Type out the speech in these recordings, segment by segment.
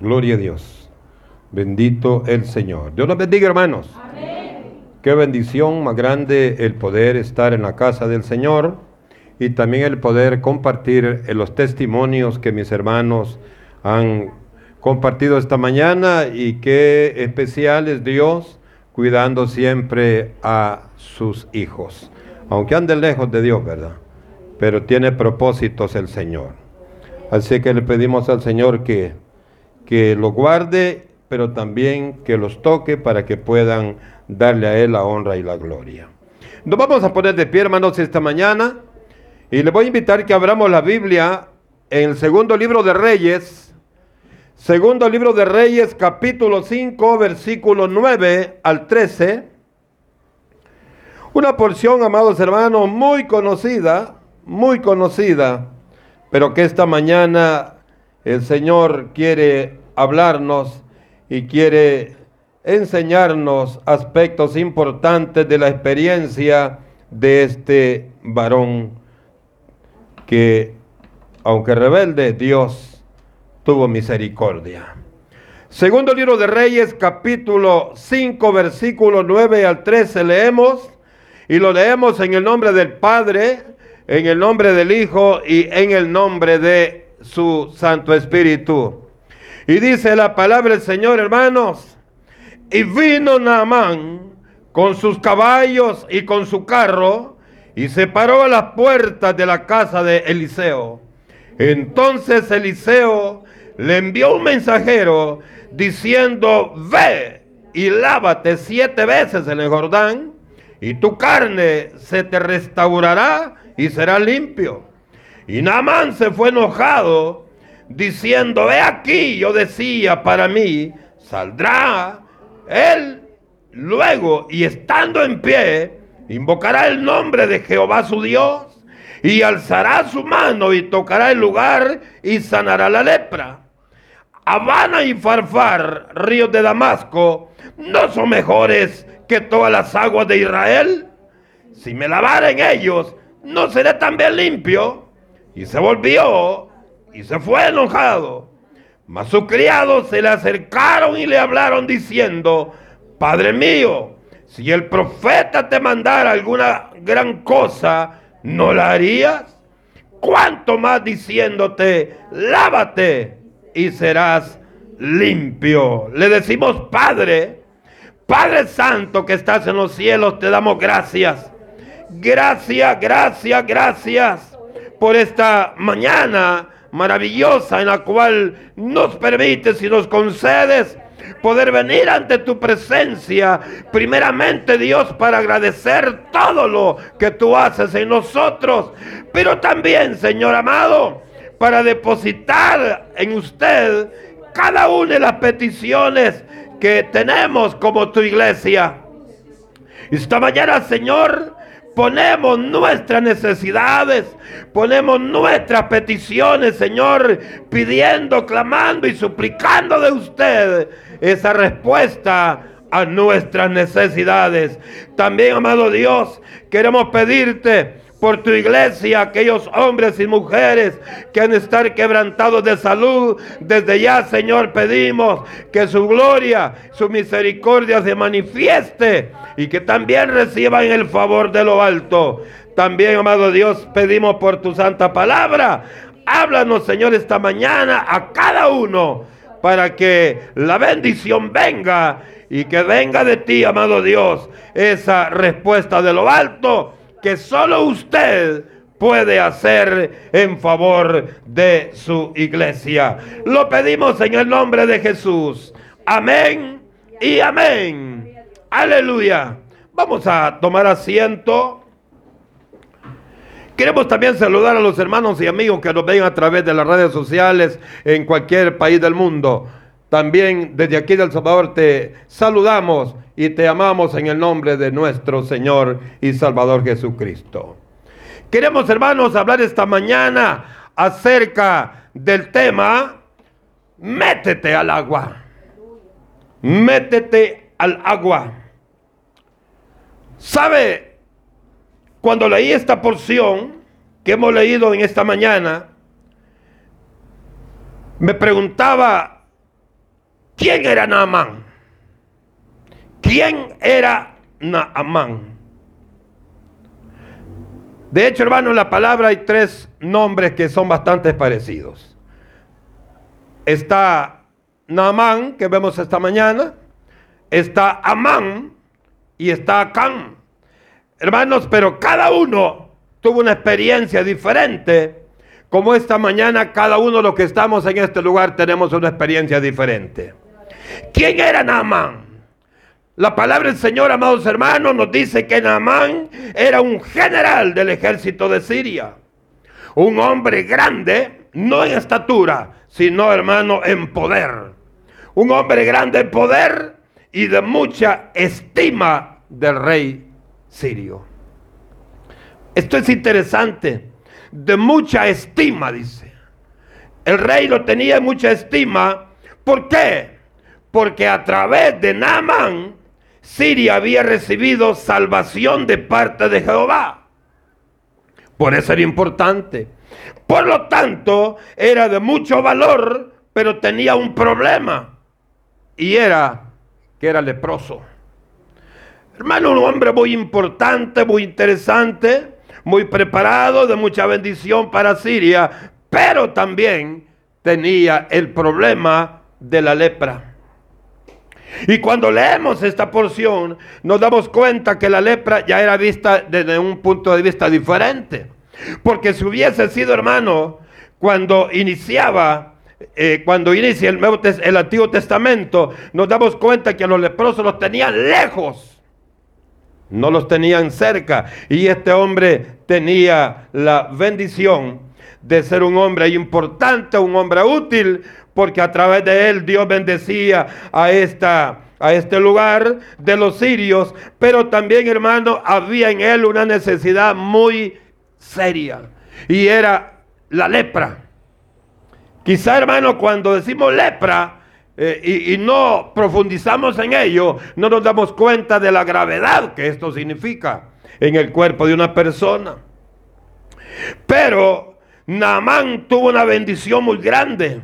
Gloria a Dios. Bendito el Señor. Dios los bendiga, hermanos. Qué bendición más grande el poder estar en la casa del Señor y también el poder compartir los testimonios que mis hermanos han compartido esta mañana y qué especial es Dios cuidando siempre a sus hijos. Aunque anden lejos de Dios, ¿verdad? Pero tiene propósitos el Señor. Así que le pedimos al Señor que, que lo guarde, pero también que los toque para que puedan darle a Él la honra y la gloria. Nos vamos a poner de pie, hermanos, esta mañana. Y le voy a invitar que abramos la Biblia en el segundo libro de Reyes. Segundo libro de Reyes, capítulo 5, versículo 9 al 13. Una porción, amados hermanos, muy conocida, muy conocida, pero que esta mañana el Señor quiere hablarnos y quiere enseñarnos aspectos importantes de la experiencia de este varón que, aunque rebelde, Dios tuvo misericordia. Segundo libro de Reyes, capítulo 5, versículo 9 al 13, leemos, y lo leemos en el nombre del Padre, en el nombre del Hijo y en el nombre de su Santo Espíritu. Y dice la palabra del Señor, hermanos, y vino Naamán con sus caballos y con su carro y se paró a las puertas de la casa de Eliseo. Entonces Eliseo le envió un mensajero diciendo, ve y lávate siete veces en el Jordán y tu carne se te restaurará y será limpio. Y Naamán se fue enojado diciendo, ve aquí, yo decía para mí, saldrá él luego, y estando en pie, invocará el nombre de Jehová su Dios, y alzará su mano y tocará el lugar y sanará la lepra. Habana y Farfar, ríos de Damasco, no son mejores que todas las aguas de Israel. Si me lavara en ellos, no seré también limpio. Y se volvió y se fue enojado. Mas sus criados se le acercaron y le hablaron diciendo, Padre mío, si el profeta te mandara alguna gran cosa, ¿no la harías? ¿Cuánto más diciéndote, lávate y serás limpio? Le decimos, Padre, Padre Santo que estás en los cielos, te damos gracias. Gracias, gracias, gracias por esta mañana maravillosa en la cual nos permites y nos concedes poder venir ante tu presencia, primeramente Dios, para agradecer todo lo que tú haces en nosotros, pero también, Señor amado, para depositar en usted cada una de las peticiones que tenemos como tu iglesia. Esta mañana, Señor, ponemos nuestras necesidades, ponemos nuestras peticiones, Señor, pidiendo, clamando y suplicando de usted esa respuesta a nuestras necesidades. También, amado Dios, queremos pedirte por tu iglesia, aquellos hombres y mujeres que han de estar quebrantados de salud. Desde ya, Señor, pedimos que su gloria, su misericordia se manifieste y que también reciban el favor de lo alto. También, amado Dios, pedimos por tu santa palabra. Háblanos, Señor, esta mañana a cada uno para que la bendición venga y que venga de ti, amado Dios, esa respuesta de lo alto que solo usted puede hacer en favor de su iglesia. Lo pedimos en el nombre de Jesús. Amén y amén. Aleluya. Vamos a tomar asiento. Queremos también saludar a los hermanos y amigos que nos ven a través de las redes sociales en cualquier país del mundo. También desde aquí del Salvador te saludamos y te amamos en el nombre de nuestro Señor y Salvador Jesucristo. Queremos, hermanos, hablar esta mañana acerca del tema, métete al agua. Métete al agua. ¿Sabe? Cuando leí esta porción que hemos leído en esta mañana, me preguntaba ¿Quién era Naamán? ¿Quién era Naamán? De hecho, hermano, en la palabra hay tres nombres que son bastante parecidos. Está Naamán, que vemos esta mañana. Está Amán y está Acán. Hermanos, pero cada uno tuvo una experiencia diferente. Como esta mañana, cada uno de los que estamos en este lugar tenemos una experiencia diferente. ¿Quién era Naamán? La palabra del Señor, amados hermanos, nos dice que Naamán era un general del ejército de Siria. Un hombre grande, no en estatura, sino hermano en poder. Un hombre grande en poder y de mucha estima del rey sirio. Esto es interesante. De mucha estima, dice. El rey lo tenía en mucha estima. ¿Por qué? Porque a través de Naamán Siria había recibido salvación de parte de Jehová. Por eso era importante. Por lo tanto, era de mucho valor, pero tenía un problema. Y era que era leproso. Hermano, un hombre muy importante, muy interesante, muy preparado, de mucha bendición para Siria, pero también tenía el problema de la lepra. Y cuando leemos esta porción, nos damos cuenta que la lepra ya era vista desde un punto de vista diferente. Porque si hubiese sido hermano, cuando iniciaba, eh, cuando inicia el, Nuevo, el Antiguo Testamento, nos damos cuenta que los leprosos los tenían lejos. No los tenían cerca. Y este hombre tenía la bendición de ser un hombre importante, un hombre útil, porque a través de él Dios bendecía a esta a este lugar de los sirios, pero también, hermano, había en él una necesidad muy seria y era la lepra. Quizá, hermano, cuando decimos lepra eh, y, y no profundizamos en ello, no nos damos cuenta de la gravedad que esto significa en el cuerpo de una persona. Pero Naamán tuvo una bendición muy grande.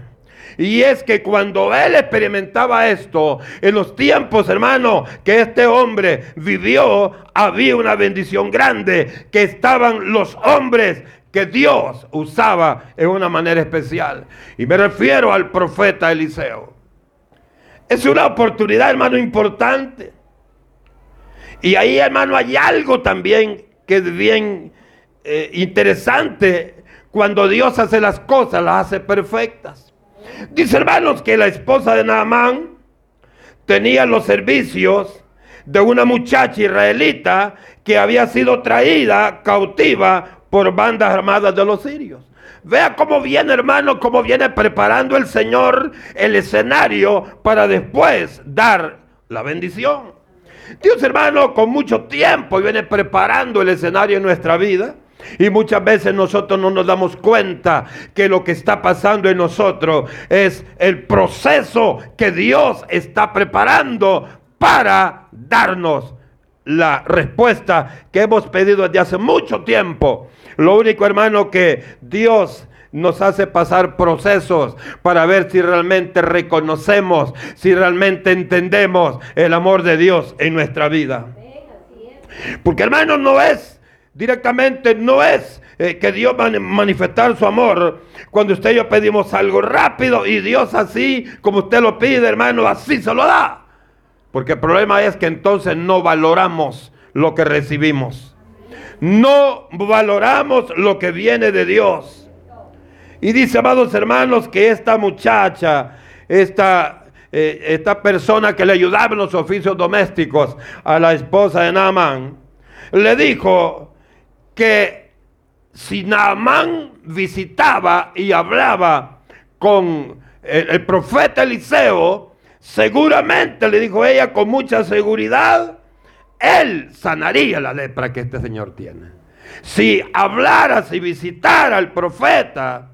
Y es que cuando él experimentaba esto, en los tiempos, hermano, que este hombre vivió, había una bendición grande, que estaban los hombres que Dios usaba en una manera especial. Y me refiero al profeta Eliseo. Es una oportunidad, hermano, importante. Y ahí, hermano, hay algo también que es bien eh, interesante cuando Dios hace las cosas, las hace perfectas. Dice hermanos que la esposa de Naamán tenía los servicios de una muchacha israelita que había sido traída cautiva por bandas armadas de los sirios. Vea cómo viene, hermano, cómo viene preparando el Señor el escenario para después dar la bendición. Dios, hermano, con mucho tiempo viene preparando el escenario en nuestra vida. Y muchas veces nosotros no nos damos cuenta que lo que está pasando en nosotros es el proceso que Dios está preparando para darnos la respuesta que hemos pedido desde hace mucho tiempo. Lo único, hermano, que Dios nos hace pasar procesos para ver si realmente reconocemos, si realmente entendemos el amor de Dios en nuestra vida. Porque, hermano, no es directamente no es eh, que Dios va a manifestar su amor cuando usted y yo pedimos algo rápido y Dios así como usted lo pide, hermano, así se lo da. Porque el problema es que entonces no valoramos lo que recibimos. No valoramos lo que viene de Dios. Y dice, amados hermanos, que esta muchacha, esta, eh, esta persona que le ayudaba en los oficios domésticos a la esposa de Naaman, le dijo, que si Naamán visitaba y hablaba con el, profeta Eliseo, seguramente, le dijo ella con mucha seguridad, él sanaría la lepra que este señor tiene. Si hablara, si visitara al profeta,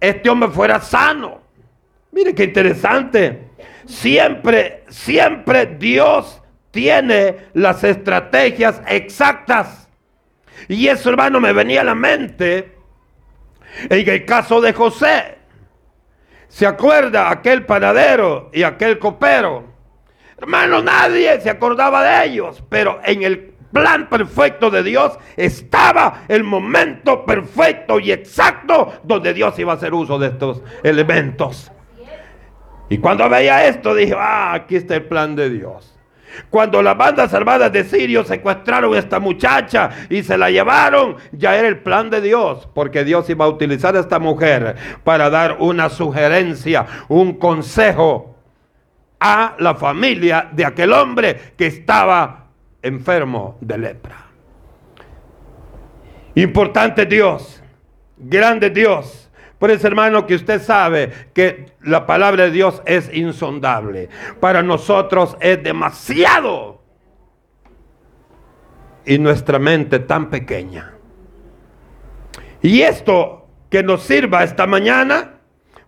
este hombre fuera sano. Mire qué interesante. Siempre, siempre Dios tiene las estrategias exactas y eso, hermano, me venía a la mente en el caso de José. ¿Se acuerda aquel panadero y aquel copero? Hermano, nadie se acordaba de ellos, pero en el plan perfecto de Dios estaba el momento perfecto y exacto donde Dios iba a hacer uso de estos elementos. Y cuando veía esto dije, ah, aquí está el plan de Dios. Cuando las bandas armadas de Sirio secuestraron a esta muchacha y se la llevaron, ya era el plan de Dios, porque Dios iba a utilizar a esta mujer para dar una sugerencia, un consejo a la familia de aquel hombre que estaba enfermo de lepra. Importante Dios, grande Dios por eso, hermano, que usted sabe que la palabra de Dios es insondable. Para nosotros es demasiado. Y nuestra mente tan pequeña. Y esto que nos sirva esta mañana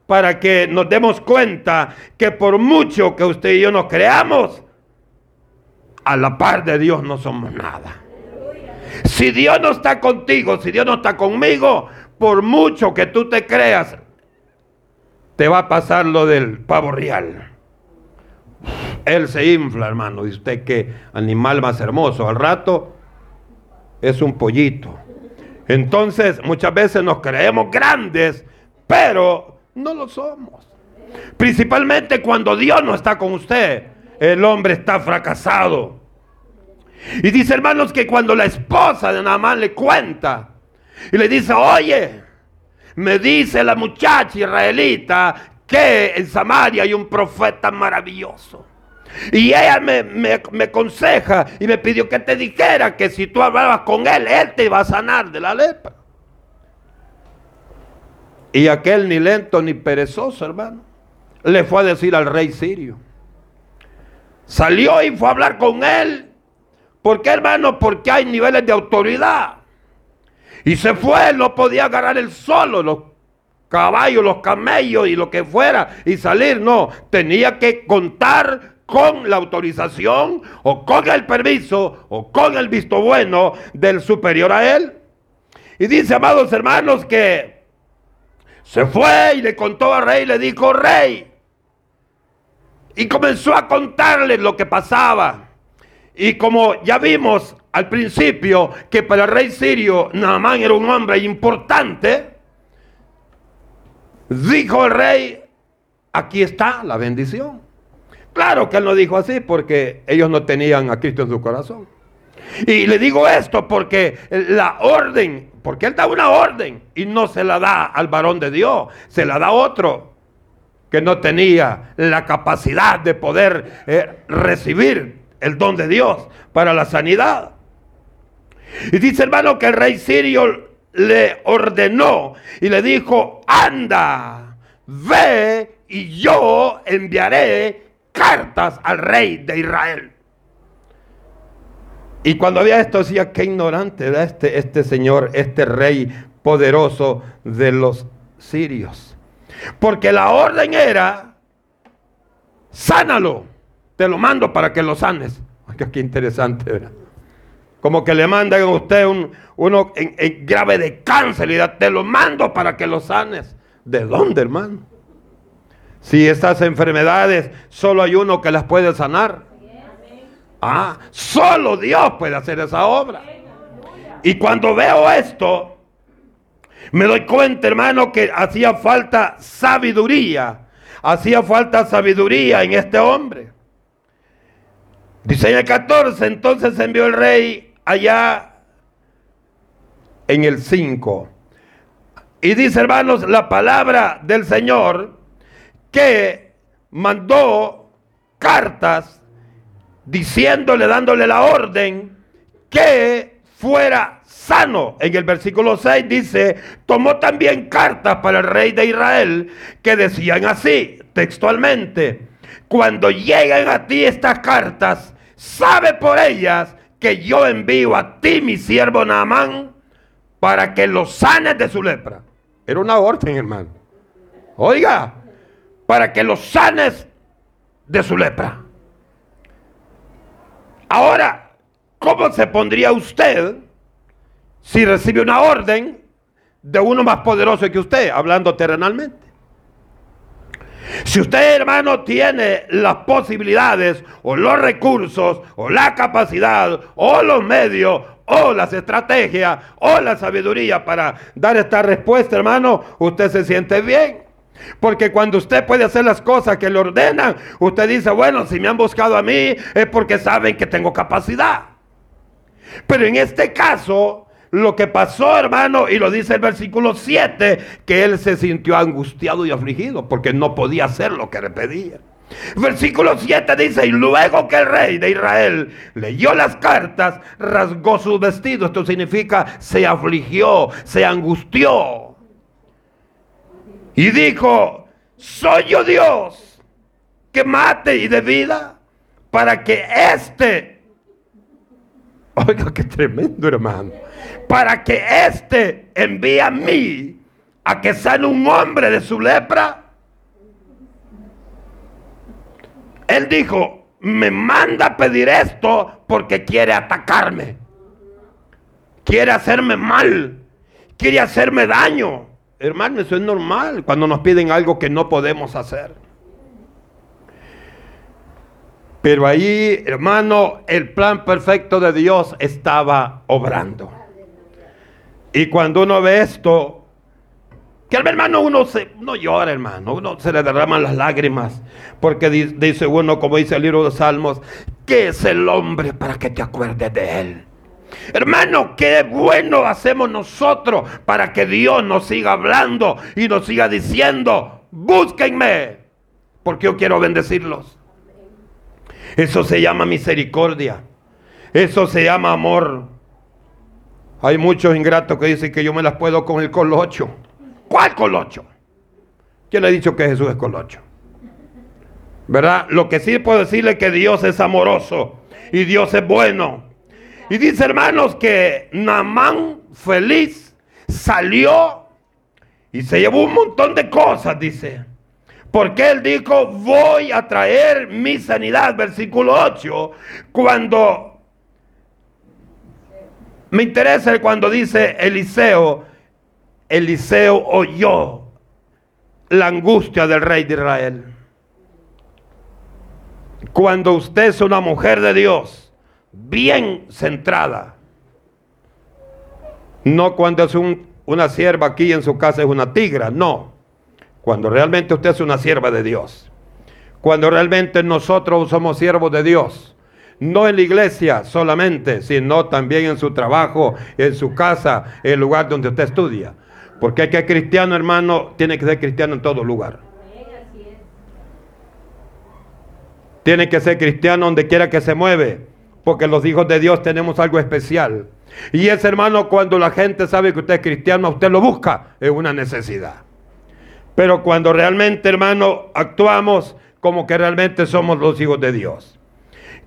para que nos demos cuenta que por mucho que usted y yo nos creamos, a la par de Dios no somos nada. Si Dios no está contigo, si Dios no está conmigo, por mucho que tú te creas, te va a pasar lo del pavo real. Él se infla, hermano. Y usted qué animal más hermoso. Al rato es un pollito. Entonces, muchas veces nos creemos grandes, pero no lo somos. Principalmente cuando Dios no está con usted, el hombre está fracasado. Y dice, hermanos, que cuando la esposa de Naamán le cuenta y le dice, oye, me dice la muchacha israelita que en Samaria hay un profeta maravilloso. Y ella me, me, aconseja y me pidió que te dijera que si tú hablabas con él, él te iba a sanar de la lepra. Y aquel ni lento ni perezoso, hermano, le fue a decir al rey sirio. Salió y fue a hablar con él. ¿Por qué, hermano? Porque hay niveles de autoridad. Y se fue, no podía agarrar el solo, los caballos, los camellos y lo que fuera y salir. No, tenía que contar con la autorización o con el permiso o con el visto bueno del superior a él. Y dice, amados hermanos, que se fue y le contó al rey, le dijo, rey. Y comenzó a contarle lo que pasaba. Y como ya vimos, al principio que para el rey sirio Naamán era un hombre importante, dijo el rey, aquí está la bendición. Claro que él no dijo así porque ellos no tenían a Cristo en su corazón. Y le digo esto porque la orden, porque él da una orden y no se la da al varón de Dios, se la da a otro que no tenía la capacidad de poder eh, recibir el don de Dios para la sanidad. Y dice hermano que el rey sirio le ordenó y le dijo, anda, ve y yo enviaré cartas al rey de Israel. Y cuando había esto decía, qué ignorante era este, este señor, este rey poderoso de los sirios. Porque la orden era, sánalo, te lo mando para que lo sanes. Qué interesante, ¿verdad? Como que le mandan a usted un, uno en, grave de cáncer y te lo mando para que lo sanes. ¿De dónde, hermano? Si estas enfermedades solo hay uno que las puede sanar. Ah, solo Dios puede hacer esa obra. Y cuando veo esto, me doy cuenta, hermano, que hacía falta sabiduría. Hacía falta sabiduría en este hombre. Dice en el 14, entonces envió el rey allá en el 5. Y dice, hermanos, la palabra del Señor que mandó cartas diciéndole, dándole la orden que fuera sano. En el versículo 6 dice, tomó también cartas para el rey de Israel que decían así, textualmente, cuando lleguen a ti estas cartas, sabe por ellas que yo envío a ti, mi siervo Naamán, para que lo sanes de su lepra. Era una orden, hermano. Oiga, para que lo sanes de su lepra. Ahora, ¿cómo se pondría usted si recibe una orden de uno más poderoso que usted, hablando terrenalmente? Si usted, hermano, tiene las posibilidades o los recursos o la capacidad o los medios o las estrategias o la sabiduría para dar esta respuesta, hermano, usted se siente bien. Porque cuando usted puede hacer las cosas que le ordenan, usted dice, bueno, si me han buscado a mí es porque saben que tengo capacidad. Pero en este caso, lo que pasó, hermano, y lo dice el versículo 7, que él se sintió angustiado y afligido porque no podía hacer lo que le pedía. Versículo 7 dice, y luego que el rey de Israel leyó las cartas, rasgó su vestido. Esto significa se afligió, se angustió. Y dijo, soy yo Dios que mate y de vida para que éste, oiga qué tremendo hermano, para que éste envíe a mí a que sane un hombre de su lepra. Él dijo, me manda a pedir esto porque quiere atacarme. Quiere hacerme mal. Quiere hacerme daño. Hermano, eso es normal cuando nos piden algo que no podemos hacer. Pero ahí, hermano, el plan perfecto de Dios estaba obrando. Y cuando uno ve esto, que al hermano uno se, no llora, hermano, uno se le derraman las lágrimas, porque dice uno, como dice el libro de Salmos, ¿qué es el hombre para que te acuerdes de él? Hermano, qué bueno hacemos nosotros para que Dios nos siga hablando y nos siga diciendo, búsquenme, porque yo quiero bendecirlos. Eso se llama misericordia. Eso se llama amor. Hay muchos ingratos que dicen que yo me las puedo con el colocho. ¿Cuál colocho? ¿Quién ha dicho que Jesús es colocho? ¿Verdad? Lo que sí puedo decirle es que Dios es amoroso y Dios es bueno. Y dice, hermanos, que Namán feliz salió y se llevó un montón de cosas, dice. Porque él dijo, voy a traer mi sanidad, versículo 8, cuando me interesa cuando dice Eliseo, Eliseo oyó la angustia del rey de Israel. Cuando usted es una mujer de Dios, bien centrada. No cuando es una sierva aquí en su casa es una tigra, no. Cuando realmente usted es una sierva de Dios. Cuando realmente nosotros somos siervos de Dios. No en la iglesia solamente, sino también en su trabajo, en su casa, en el lugar donde usted estudia. Porque hay que cristiano, hermano, tiene que ser cristiano en todo lugar. Tiene que ser cristiano donde quiera que se mueve porque los hijos de Dios tenemos algo especial. Y ese hermano, cuando la gente sabe que usted es cristiano, usted lo busca, es una necesidad. Pero cuando realmente, hermano, actuamos como que realmente somos los hijos de Dios.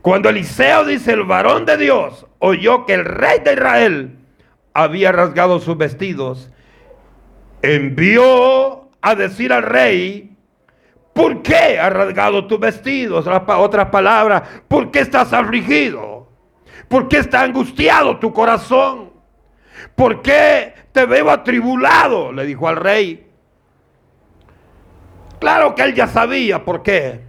Cuando Eliseo dice, el varón de Dios oyó que el rey de Israel había rasgado sus vestidos, envió a decir al rey, ¿Por qué has rasgado tus vestidos? Otras palabras, ¿por qué estás afligido? ¿Por qué está angustiado tu corazón? ¿Por qué te veo atribulado? Le dijo al rey. Claro que él ya sabía por qué.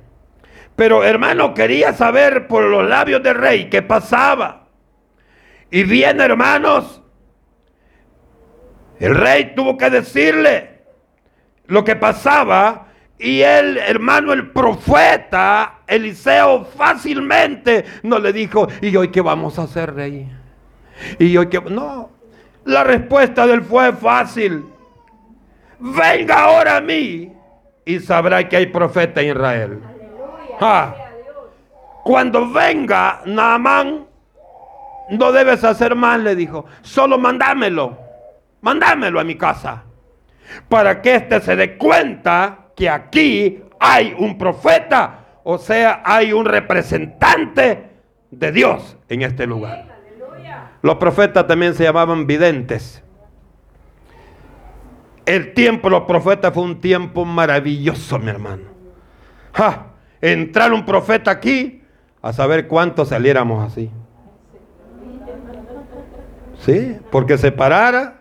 Pero hermano, quería saber por los labios del rey qué pasaba. Y bien, hermanos, el rey tuvo que decirle lo que pasaba y el hermano, el profeta Eliseo fácilmente no le dijo, ¿y hoy qué vamos a hacer, rey? Y hoy qué... No, la respuesta del fue fácil. Venga ahora a mí y sabrá que hay profeta en Israel. Ah, cuando venga Naamán, no debes hacer mal, le dijo. Solo mandámelo. Mandámelo a mi casa. Para que éste se dé cuenta que aquí hay un profeta, o sea, hay un representante de Dios en este lugar. Los profetas también se llamaban videntes. El tiempo de los profetas fue un tiempo maravilloso, mi hermano. Entrar un profeta aquí, a saber cuántos saliéramos así. Sí, porque se parara,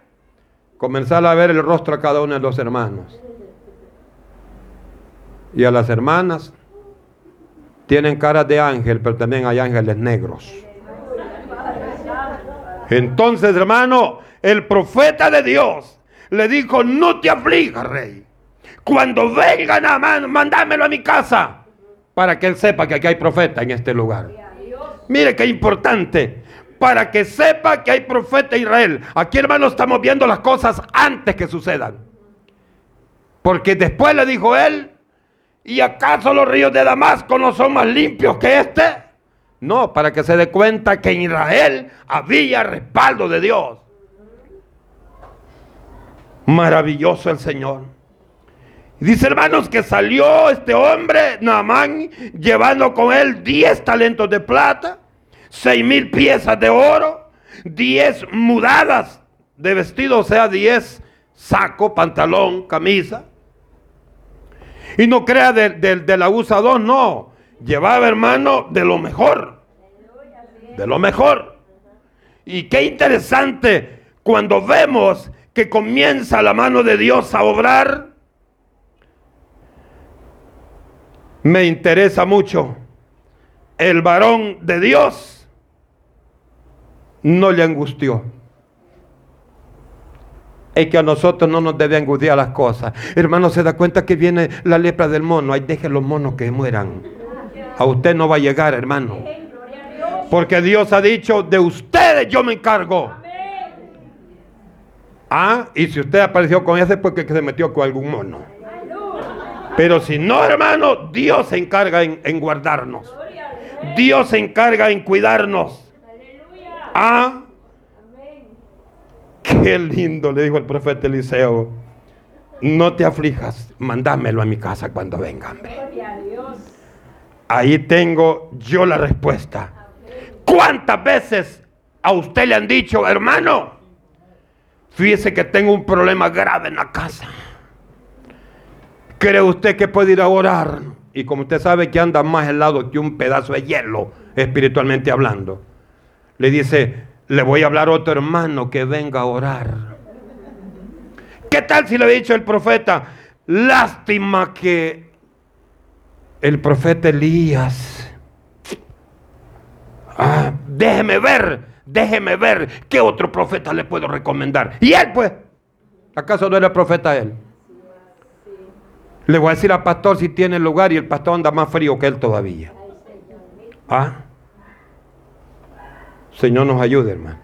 comenzar a ver el rostro a cada uno de los hermanos. Y a las hermanas tienen caras de ángel, pero también hay ángeles negros. Entonces, hermano, el profeta de Dios le dijo, no te aflijas, rey. Cuando vengan a mandámelo a mi casa, para que él sepa que aquí hay profeta en este lugar. Mire qué importante, para que sepa que hay profeta en Israel. Aquí, hermano, estamos viendo las cosas antes que sucedan. Porque después le dijo él, ¿y acaso los ríos de Damasco no son más limpios que este? No, para que se dé cuenta que en Israel había respaldo de Dios. Maravilloso el Señor. Dice hermanos que salió este hombre, Naamán, llevando con él 10 talentos de plata, 6 mil piezas de oro, 10 mudadas de vestido, o sea, 10 saco, pantalón, camisa. Y no crea del de, de, abusador, no llevaba, hermano, de lo mejor. De lo mejor. Y qué interesante cuando vemos que comienza la mano de Dios a obrar. Me interesa mucho. El varón de Dios no le angustió. Es que a nosotros no nos debe angustiar las cosas. Hermano, se da cuenta que viene la lepra del mono. Ay, deje los monos que mueran. A usted no va a llegar, hermano. Porque Dios ha dicho, de ustedes yo me encargo. Ah, y si usted apareció con ese, porque se metió con algún mono. Pero si no, hermano, Dios se encarga en, guardarnos. Dios se encarga en cuidarnos. Ah, qué lindo, le dijo el profeta Eliseo. No te aflijas, mandámelo a mi casa cuando venga, hombre. Ahí tengo yo la respuesta. ¿Cuántas veces a usted le han dicho, hermano? Fíjese que tengo un problema grave en la casa. ¿Cree usted que puede ir a orar? Y como usted sabe que anda más helado que un pedazo de hielo, espiritualmente hablando, le dice, le voy a hablar a otro hermano que venga a orar. ¿Qué tal si le ha dicho el profeta? Lástima que el profeta Elías. Ah, déjeme ver, déjeme ver qué otro profeta le puedo recomendar. Y él, pues, ¿acaso no era profeta él? Le voy a decir al pastor si tiene lugar y el pastor anda más frío que él todavía. ¿Ah? Señor nos ayude, hermano.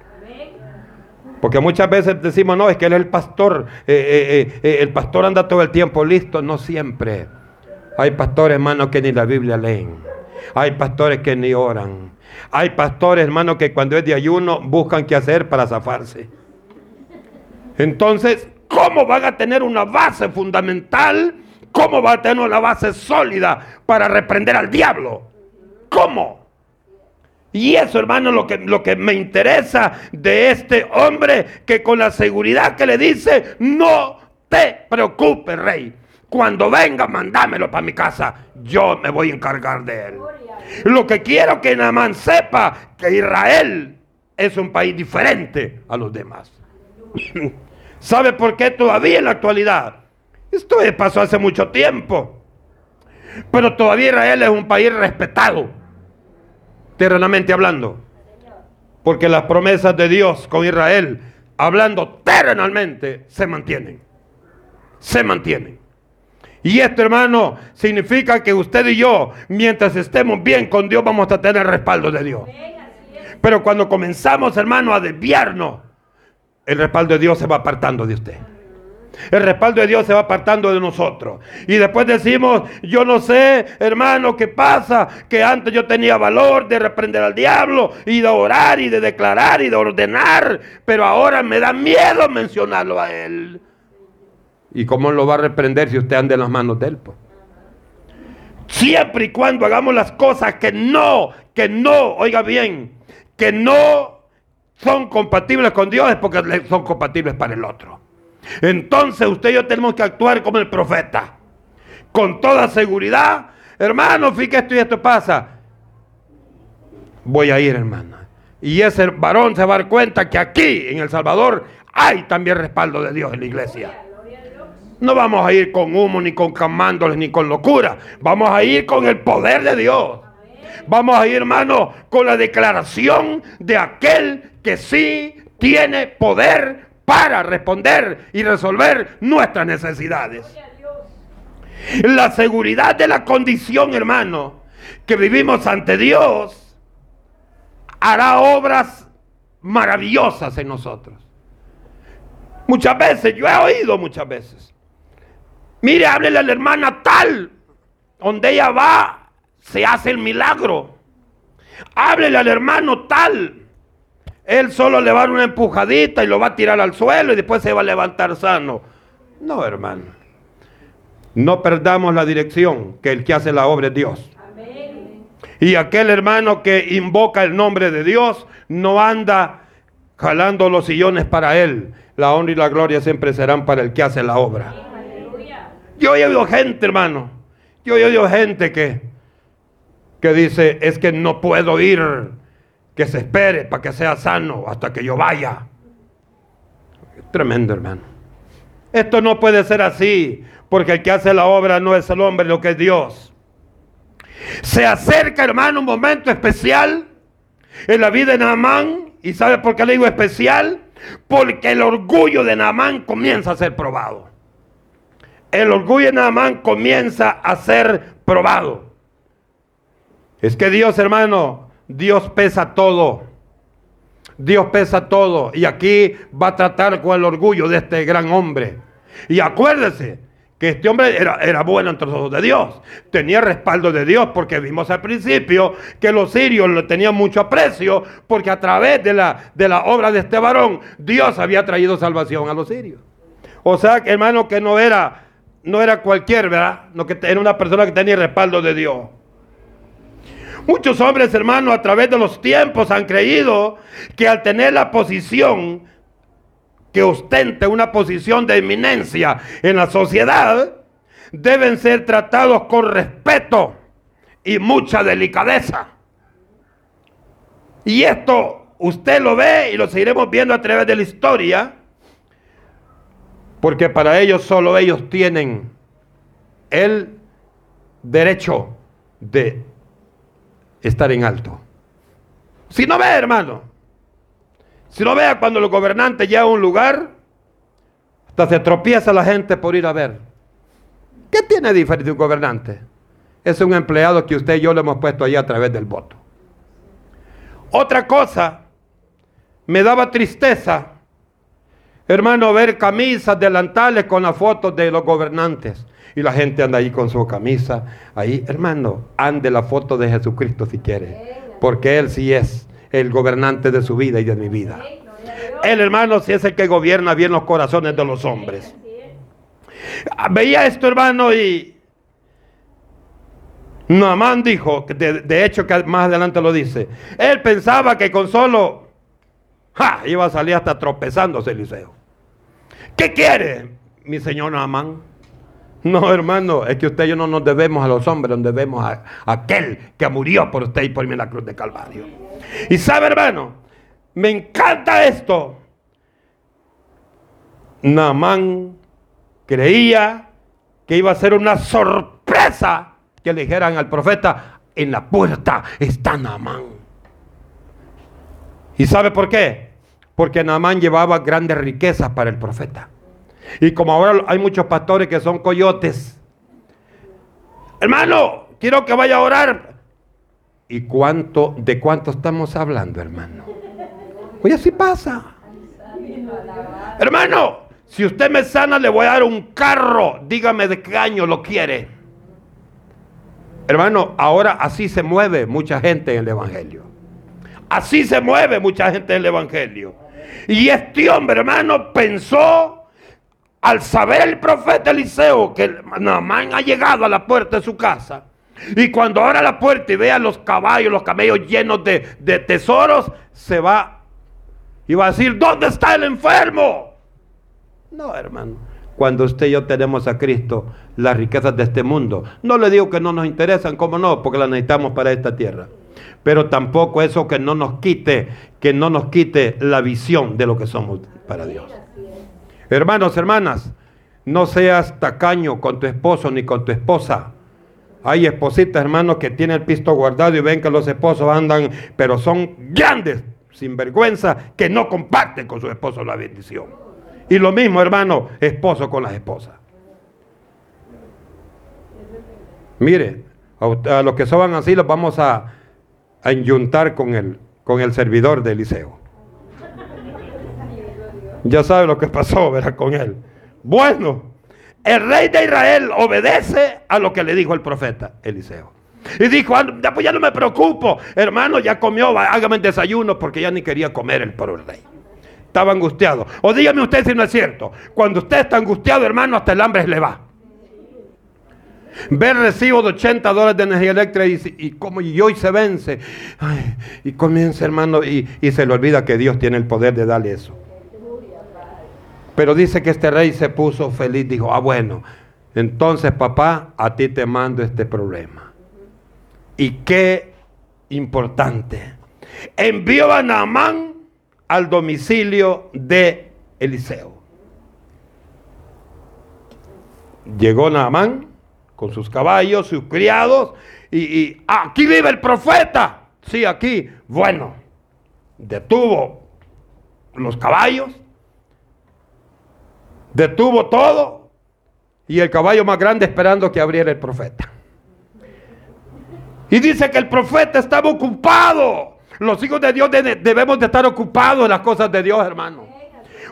Porque muchas veces decimos, no, es que él es el pastor. Eh, eh, eh, el pastor anda todo el tiempo listo. No siempre. Hay pastores, hermanos, que ni la Biblia leen. Hay pastores que ni oran. Hay pastores, hermanos, que cuando es de ayuno buscan qué hacer para zafarse. Entonces, ¿cómo van a tener una base fundamental? ¿Cómo va a tener una base sólida para reprender al diablo? ¿Cómo? Y eso, hermano, lo que, lo que me interesa de este hombre que con la seguridad que le dice, no te preocupes, rey. Cuando venga, mandámelo para mi casa. Yo me voy a encargar de él. Lo que quiero que Namán sepa que Israel es un país diferente a los demás. ¿Sabe por qué todavía en la actualidad? Esto pasó hace mucho tiempo. Pero todavía Israel es un país respetado, terrenamente hablando. Porque las promesas de Dios con Israel, hablando terrenalmente, se mantienen. Se mantienen. Y esto, hermano, significa que usted y yo, mientras estemos bien con Dios, vamos a tener respaldo de Dios. Pero cuando comenzamos, hermano, a desviarnos, el respaldo de Dios se va apartando de usted. El respaldo de Dios se va apartando de nosotros. Y después decimos, yo no sé, hermano, qué pasa, que antes yo tenía valor de reprender al diablo y de orar y de declarar y de ordenar, pero ahora me da miedo mencionarlo a él. ¿Y cómo lo va a reprender si usted anda en las manos de él? Pues? Siempre y cuando hagamos las cosas que no, que no, oiga bien, que no son compatibles con Dios es porque son compatibles para el otro. Entonces usted y yo tenemos que actuar como el profeta. Con toda seguridad, hermano, fíjate esto y esto pasa. Voy a ir, hermano. Y ese varón se va a dar cuenta que aquí, en El Salvador, hay también respaldo de Dios en la iglesia. No vamos a ir con humo, ni con camándoles, ni con locura. Vamos a ir con el poder de Dios. Vamos a ir, hermano, con la declaración de aquel que sí tiene poder para responder y resolver nuestras necesidades. La seguridad de la condición, hermano, que vivimos ante Dios, hará obras maravillosas en nosotros. Muchas veces, yo he oído muchas veces. Mire, háblele a la hermana tal, donde ella va, se hace el milagro. Háblele al hermano tal. Él solo le va a dar una empujadita y lo va a tirar al suelo y después se va a levantar sano. No, hermano. No perdamos la dirección, que el que hace la obra es Dios. Y aquel hermano que invoca el nombre de Dios no anda jalando los sillones para él. La honra y la gloria siempre serán para el que hace la obra. Yo he oído gente, hermano. Yo he oído gente que, que dice, es que no puedo ir, que se espere para que sea sano hasta que yo vaya. Tremendo, hermano. Esto no puede ser así, porque el que hace la obra no es el hombre, lo que es Dios. Se acerca, hermano, un momento especial en la vida de Naamán. ¿Y sabe por qué le digo especial? Porque el orgullo de Naamán comienza a ser probado. El orgullo de Naamán comienza a ser probado. Es que Dios, hermano, Dios pesa todo. Dios pesa todo. Y aquí va a tratar con el orgullo de este gran hombre. Y acuérdese, que este hombre era, era, bueno entre los ojos de Dios. Tenía respaldo de Dios porque vimos al principio que los sirios le tenían mucho aprecio porque a través de la, de la obra de este varón Dios había traído salvación a los sirios. O sea, hermano, que no era, no era cualquier, ¿verdad? No, que era una persona que tenía respaldo de Dios. Muchos hombres, hermano, a través de los tiempos han creído que al tener la posición que ostente una posición de eminencia en la sociedad deben ser tratados con respeto y mucha delicadeza. Y esto usted lo ve y lo seguiremos viendo a través de la historia, porque para ellos solo ellos tienen el derecho de estar en alto. Si no ve, hermano, si no vea cuando los gobernantes llegan a un lugar, hasta se tropieza la gente por ir a ver. ¿Qué tiene diferente un gobernante? Es un empleado que usted y yo le hemos puesto allí a través del voto. Otra cosa, me daba tristeza, hermano, ver camisas delantales con las fotos de los gobernantes. Y la gente anda ahí con su camisa. Ahí, hermano, ande la foto de Jesucristo si quiere. Porque Él sí es el gobernante de su vida y de mi vida. El hermano si es el que gobierna bien los corazones de los hombres. Veía esto, hermano, y Naamán dijo, de, de, hecho que más adelante lo dice, él pensaba que con solo, iba a salir hasta tropezándose Eliseo. ¿Qué quiere, mi señor Naamán? No, hermano, es que usted y yo no nos debemos a los hombres, nos debemos a, a aquel que murió por usted y por mí en la cruz de Calvario. Y sabe, hermano, me encanta esto. Naamán creía que iba a ser una sorpresa que le dijeran al profeta, en la puerta está Naamán. ¿Y sabe por qué? Porque Naamán llevaba grandes riquezas para el profeta. Y como ahora hay muchos pastores que son coyotes. Hermano, quiero que vaya a orar. ¿Y cuánto, de cuánto estamos hablando, hermano? Oye, así pasa. Hermano, si usted me sana, le voy a dar un carro. Dígame de qué año lo quiere. Hermano, ahora así se mueve mucha gente en el Evangelio. Así se mueve mucha gente en el Evangelio. Y este hombre, hermano, pensó al saber el profeta Eliseo que Naamán ha llegado a la puerta de su casa. Y cuando abra la puerta y vea los caballos, los camellos llenos de, de tesoros, se va y va a decir, ¿dónde está el enfermo? No, hermano. Cuando usted y yo tenemos a Cristo, las riquezas de este mundo, no le digo que no nos interesan, ¿cómo no? Porque las necesitamos para esta tierra. Pero tampoco eso que no nos quite, que no nos quite la visión de lo que somos para Dios. Hermanos, hermanas, no seas tacaño con tu esposo ni con tu esposa. Hay espositas, hermanos, que tienen el pisto guardado y ven que los esposos andan, pero son grandes, sin vergüenza, que no comparten con su esposo la bendición. Y lo mismo, hermano, esposo con las esposas. Mire, a, los que soban así los vamos a, a enyuntar con el, con el servidor de Eliseo. Ya sabe lo que pasó, ¿verdad? Con él. Bueno, el rey de Israel obedece a lo que le dijo el profeta Eliseo. Y dijo, ah, ya, pues ya no me preocupo, hermano, ya comió, hágame el desayuno porque ya ni quería comer el por el rey. Estaba angustiado. O dígame usted si no es cierto. Cuando usted está angustiado, hermano, hasta el hambre le va. Ver recibo de 80 dólares de energía eléctrica y, como y hoy se vence. y comienza, hermano, y, y se le olvida que Dios tiene el poder de darle eso. Pero dice que este rey se puso feliz, dijo, ah bueno, entonces papá, a ti te mando este problema. Y qué importante. Envió a Naamán al domicilio de Eliseo. Llegó Naamán con sus caballos, sus criados, y, aquí vive el profeta. Sí, aquí. Bueno, detuvo los caballos, detuvo todo y el caballo más grande esperando que abriera el profeta. Y dice que el profeta estaba ocupado. Los hijos de Dios debemos de estar ocupados en las cosas de Dios, hermano.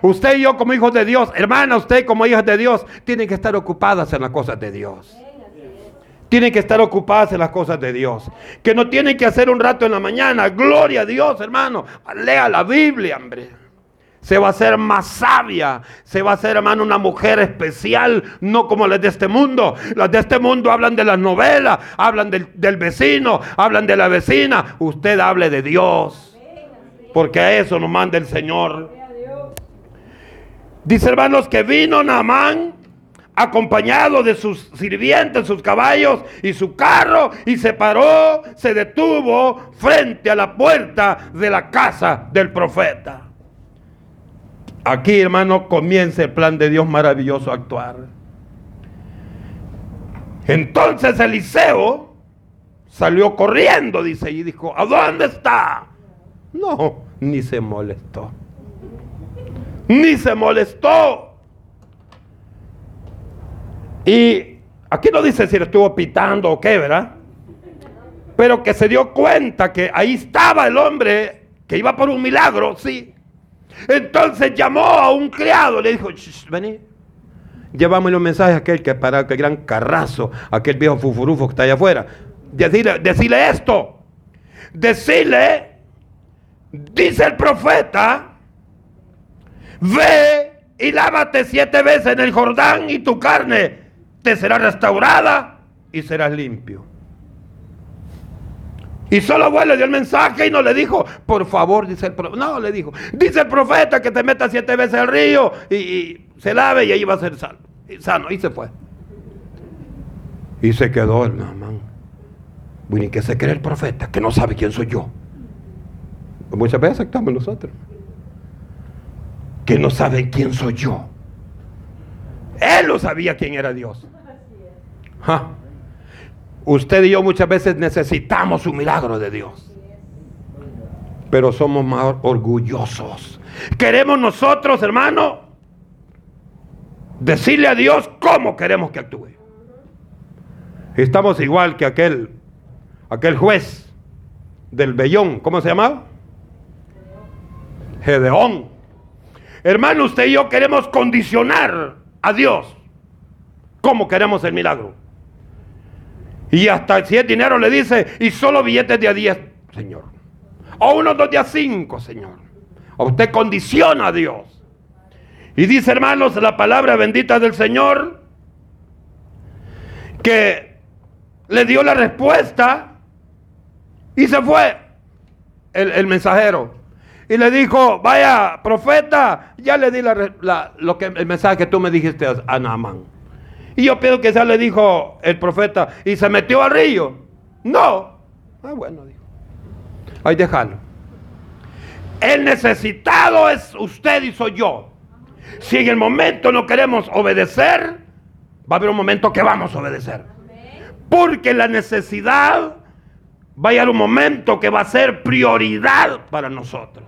Usted y yo como hijos de Dios, hermana, usted como hijas de Dios, tienen que estar ocupadas en las cosas de Dios. Tienen que estar ocupadas en las cosas de Dios. Que no tienen que hacer un rato en la mañana. Gloria a Dios, hermano. Lea la Biblia, hombre se va a hacer más sabia, se va a hacer, hermano, una mujer especial, no como las de este mundo. Las de este mundo hablan de las novelas, hablan del, del vecino, hablan de la vecina. Usted hable de Dios, porque a eso nos manda el Señor. Dice, hermanos, que vino Naamán acompañado de sus sirvientes, sus caballos y su carro, y se paró, se detuvo frente a la puerta de la casa del profeta. Aquí, hermano, comienza el plan de Dios maravilloso a actuar. Entonces Eliseo salió corriendo, dice, y dijo, ¿a dónde está? No, ni se molestó. Ni se molestó. Y aquí no dice si le estuvo pitando o qué, ¿verdad? Pero que se dio cuenta que ahí estaba el hombre que iba por un milagro, sí. Entonces llamó a un criado, le dijo, vení, llevamos los mensajes a aquel que para aquel gran carrazo, aquel viejo fufurufo que está allá afuera. Decirle esto, decirle, dice el profeta, ve y lávate siete veces en el Jordán y tu carne te será restaurada y serás limpio. Y solo abuelo dio el mensaje y no le dijo, por favor, dice el profeta. No, le dijo, dice el profeta que te meta siete veces al río y, se lave y ahí va a ser sano. Y, se fue. Y se quedó el mamán. Bueno, ¿y qué se cree el profeta? Que no sabe quién soy yo. Muchas veces estamos nosotros. Que no sabe quién soy yo. Él lo sabía quién era Dios. Usted y yo muchas veces necesitamos un milagro de Dios. Pero somos más orgullosos. Queremos nosotros, hermano, decirle a Dios cómo queremos que actúe. Estamos igual que aquel, aquel juez del vellón, ¿cómo se llamaba? Gedeón. Hermano, usted y yo queremos condicionar a Dios. ¿Cómo queremos el milagro? Y hasta si es dinero le dice, y solo billetes de a 10, Señor. O unos dos de a 5, Señor. O usted condiciona a Dios. Y dice, hermanos, la palabra bendita del Señor, que le dio la respuesta y se fue el, mensajero. Y le dijo, vaya, profeta, ya le di la, lo que, el mensaje que tú me dijiste a Naaman. Y yo pienso que ya le dijo el profeta, y se metió al río. No. Ah, bueno, dijo. Ahí déjalo. El necesitado es usted y soy yo. Si en el momento no queremos obedecer, va a haber un momento que vamos a obedecer. Porque la necesidad va a llegar un momento que va a ser prioridad para nosotros.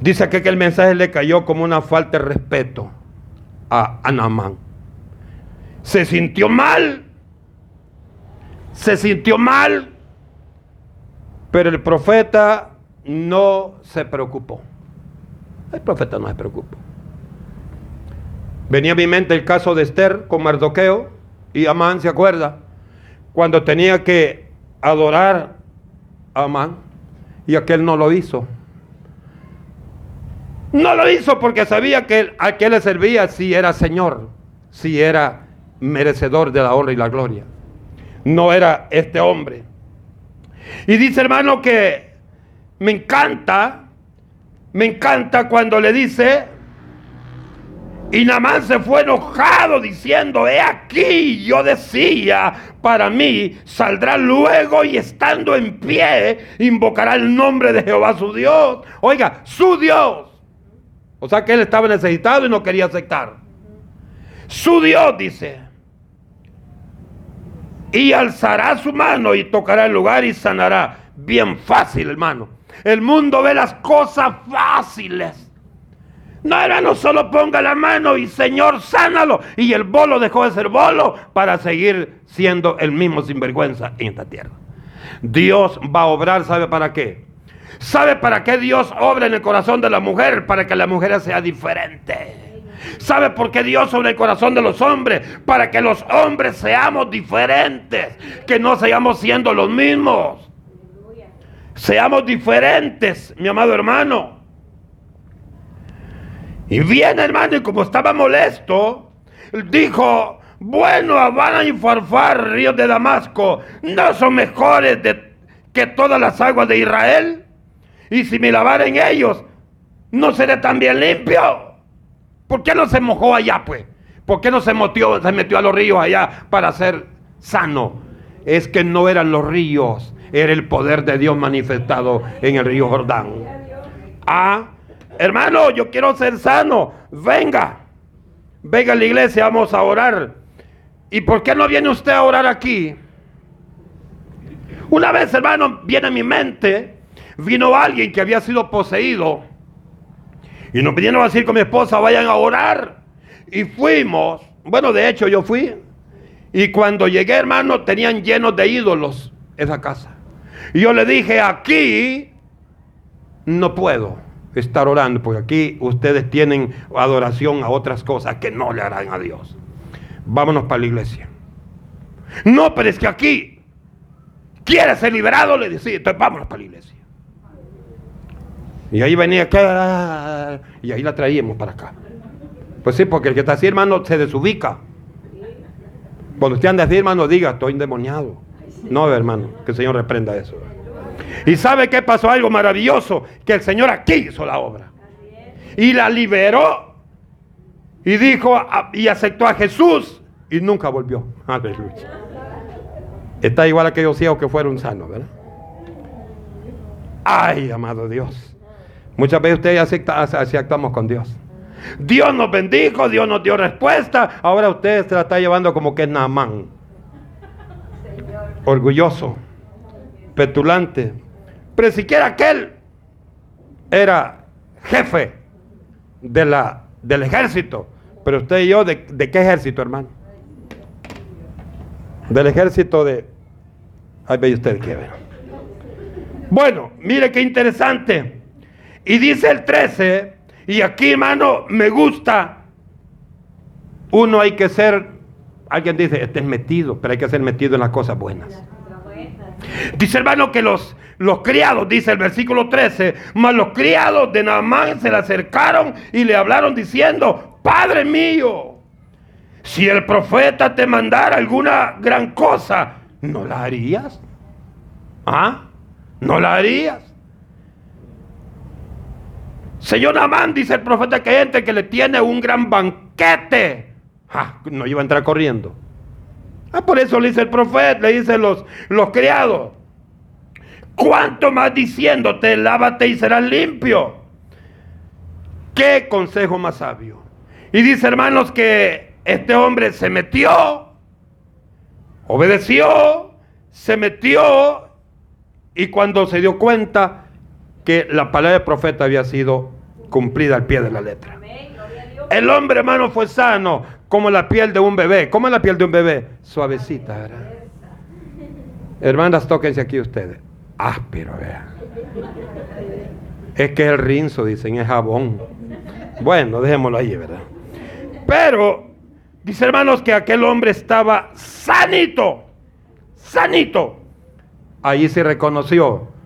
Dice que, el mensaje le cayó como una falta de respeto a Anamán. Se sintió mal, se sintió mal, pero el profeta no se preocupó. El profeta no se preocupó. Venía a mi mente el caso de Esther con Mardoqueo y Amán, ¿se acuerda? Cuando tenía que adorar a Amán y aquel no lo hizo. No lo hizo porque sabía que a qué le servía si era Señor, si era merecedor de la honra y la gloria. No era este hombre. Y dice hermano que me encanta, me encanta cuando le dice, y Namán se fue enojado diciendo, he aquí, yo decía, para mí saldrá luego y estando en pie, invocará el nombre de Jehová su Dios. Oiga, su Dios. O sea que él estaba necesitado y no quería aceptar. Su Dios dice. Y alzará su mano y tocará el lugar y sanará. Bien fácil, hermano. El mundo ve las cosas fáciles. No, hermano, solo ponga la mano y Señor, sánalo. Y el bolo dejó de ser bolo para seguir siendo el mismo sinvergüenza en esta tierra. Dios va a obrar, ¿sabe para qué? ¿Sabe para qué Dios obra en el corazón de la mujer? Para que la mujer sea diferente. ¿Sabe por qué Dios obra en el corazón de los hombres? Para que los hombres seamos diferentes. Que no seamos siendo los mismos. Seamos diferentes, mi amado hermano. Y viene, hermano, y como estaba molesto, dijo, bueno, Habana y Farfar, ríos de Damasco, ¿no son mejores que todas las aguas de Israel? Y si me lavaren ellos, ¿no seré también limpio? ¿Por qué no se mojó allá, pues? ¿Por qué no se metió, a los ríos allá para ser sano? Es que no eran los ríos, era el poder de Dios manifestado en el río Jordán. Ah, hermano, yo quiero ser sano. Venga, venga a la iglesia, vamos a orar. ¿Y por qué no viene usted a orar aquí? Una vez, hermano, viene a mi mente vino alguien que había sido poseído y nos vinieron a decir con mi esposa, vayan a orar. Y fuimos, bueno, de hecho yo fui. Y cuando llegué, hermano, tenían llenos de ídolos esa casa. Y yo le dije, aquí no puedo estar orando, porque aquí ustedes tienen adoración a otras cosas que no le harán a Dios. Vámonos para la iglesia. No, pero es que aquí quiere ser liberado, le decía, entonces vámonos para la iglesia. Y ahí venía y ahí la traíamos para acá. Pues sí, porque el que está así, hermano, se desubica. Cuando usted anda así, hermano, diga, estoy endemoniado. No, hermano, que el Señor reprenda eso. Y sabe que pasó algo maravilloso, que el Señor aquí hizo la obra. Y la liberó. Y dijo, y aceptó a Jesús. Y nunca volvió. Aleluya. Está igual a aquellos ciegos que fueron sanos, ¿verdad? Ay, amado Dios. Muchas veces ustedes acepta, así actuamos con Dios. Dios nos bendijo, Dios nos dio respuesta. Ahora usted se la está llevando como que es Naamán. Orgulloso, petulante. Pero siquiera aquel era jefe de la, del ejército. Pero usted y yo, ¿de, qué ejército, hermano? Del ejército de... Ahí ve usted qué ver. Bueno, mire qué interesante. Y dice el 13, y aquí hermano, me gusta, uno hay que ser, alguien dice, este es metido, pero hay que ser metido en las cosas buenas. Dice hermano que los, los criados, dice el versículo 13, mas los criados de Naamán se le acercaron y le hablaron diciendo, Padre mío, si el profeta te mandara alguna gran cosa, ¿no la harías? ¿Ah? ¿No la harías? Señor Namán, dice el profeta que gente que le tiene un gran banquete. no iba a entrar corriendo. Ah, por eso le dice el profeta, le dice los, los criados. ¿Cuánto más diciéndote, lávate y serás limpio? qué consejo más sabio. Y dice, hermanos, que este hombre se metió, obedeció, se metió y cuando se dio cuenta que la palabra del profeta había sido cumplida al pie de la letra. El hombre, hermano, fue sano como la piel de un bebé. ¿Cómo es la piel de un bebé? Suavecita, ¿verdad? Hermanas, tóquense aquí ustedes. Áspero, vean. Es que es el rinzo, dicen, es jabón. Bueno, dejémoslo ahí, ¿verdad? Pero, dice hermanos que aquel hombre estaba sanito, sanito. Ahí se reconoció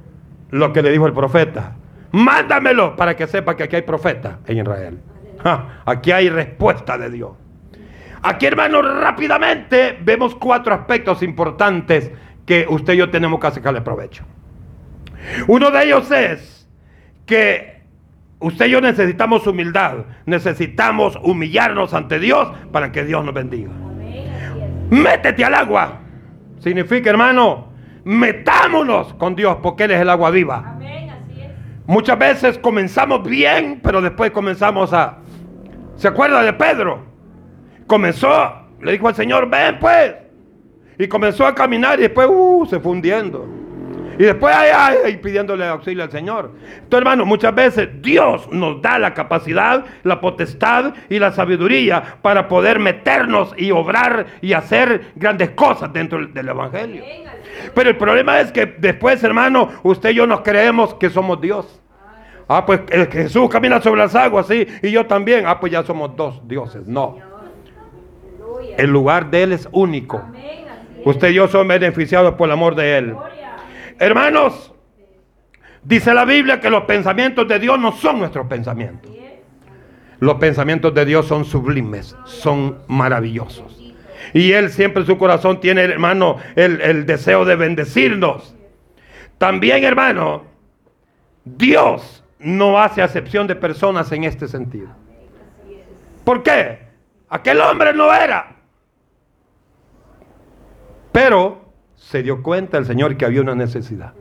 lo que le dijo el profeta. Mándamelo para que sepa que aquí hay profeta en Israel. aquí hay respuesta de Dios. Aquí, hermanos, rápidamente vemos cuatro aspectos importantes que usted y yo tenemos que sacarle provecho. Uno de ellos es que usted y yo necesitamos humildad, necesitamos humillarnos ante Dios para que Dios nos bendiga. Métete al agua. Significa, hermano, metámonos con Dios porque Él es el agua viva. Muchas veces comenzamos bien, pero después comenzamos a... ¿Se acuerda de Pedro? Comenzó, le dijo al Señor, ven pues. Y comenzó a caminar y después uh, se fue hundiendo. Y después ay, ay, pidiéndole auxilio al Señor. Entonces, hermano, muchas veces Dios nos da la capacidad, la potestad y la sabiduría para poder meternos y obrar y hacer grandes cosas dentro del Evangelio. Pero el problema es que después, hermano, usted y yo nos creemos que somos Dios. Ah, pues Jesús camina sobre las aguas, sí, y yo también. Ah, pues ya somos dos dioses. No. El lugar de Él es único. Usted y yo somos beneficiados por el amor de Él. Hermanos, dice la Biblia que los pensamientos de Dios no son nuestros pensamientos. Los pensamientos de Dios son sublimes, son maravillosos. Y Él siempre en su corazón tiene, hermano, el, el deseo de bendecirnos. También, hermano, Dios no hace acepción de personas en este sentido. ¿Por qué? Aquel hombre no era. Pero se dio cuenta el Señor que había una necesidad.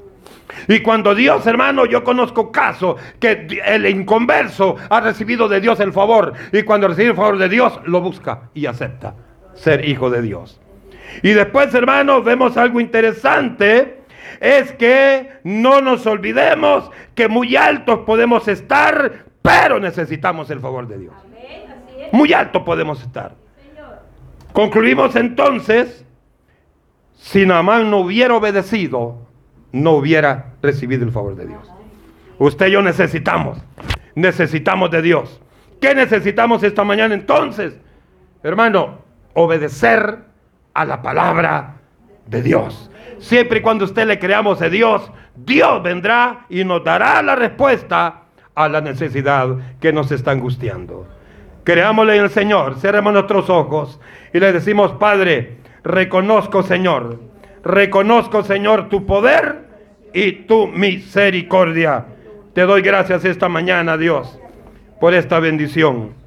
Y cuando Dios, hermano, yo conozco casos que el inconverso ha recibido de Dios el favor. Y cuando recibe el favor de Dios, lo busca y acepta ser hijo de Dios. Y después, hermanos, vemos algo interesante. Es que no nos olvidemos que muy altos podemos estar, pero necesitamos el favor de Dios. Muy alto podemos estar. Concluimos entonces, si Naamán no hubiera obedecido, no hubiera recibido el favor de Dios. Usted y yo necesitamos, necesitamos de Dios. ¿Qué necesitamos esta mañana entonces? Hermano, obedecer a la palabra de Dios. Siempre y cuando usted le creamos a Dios, Dios vendrá y nos dará la respuesta a la necesidad que nos está angustiando. Creámosle en el Señor, cerremos nuestros ojos y le decimos, Padre, reconozco, Señor, reconozco, Señor, tu poder y tu misericordia. Te doy gracias esta mañana, Dios, por esta bendición.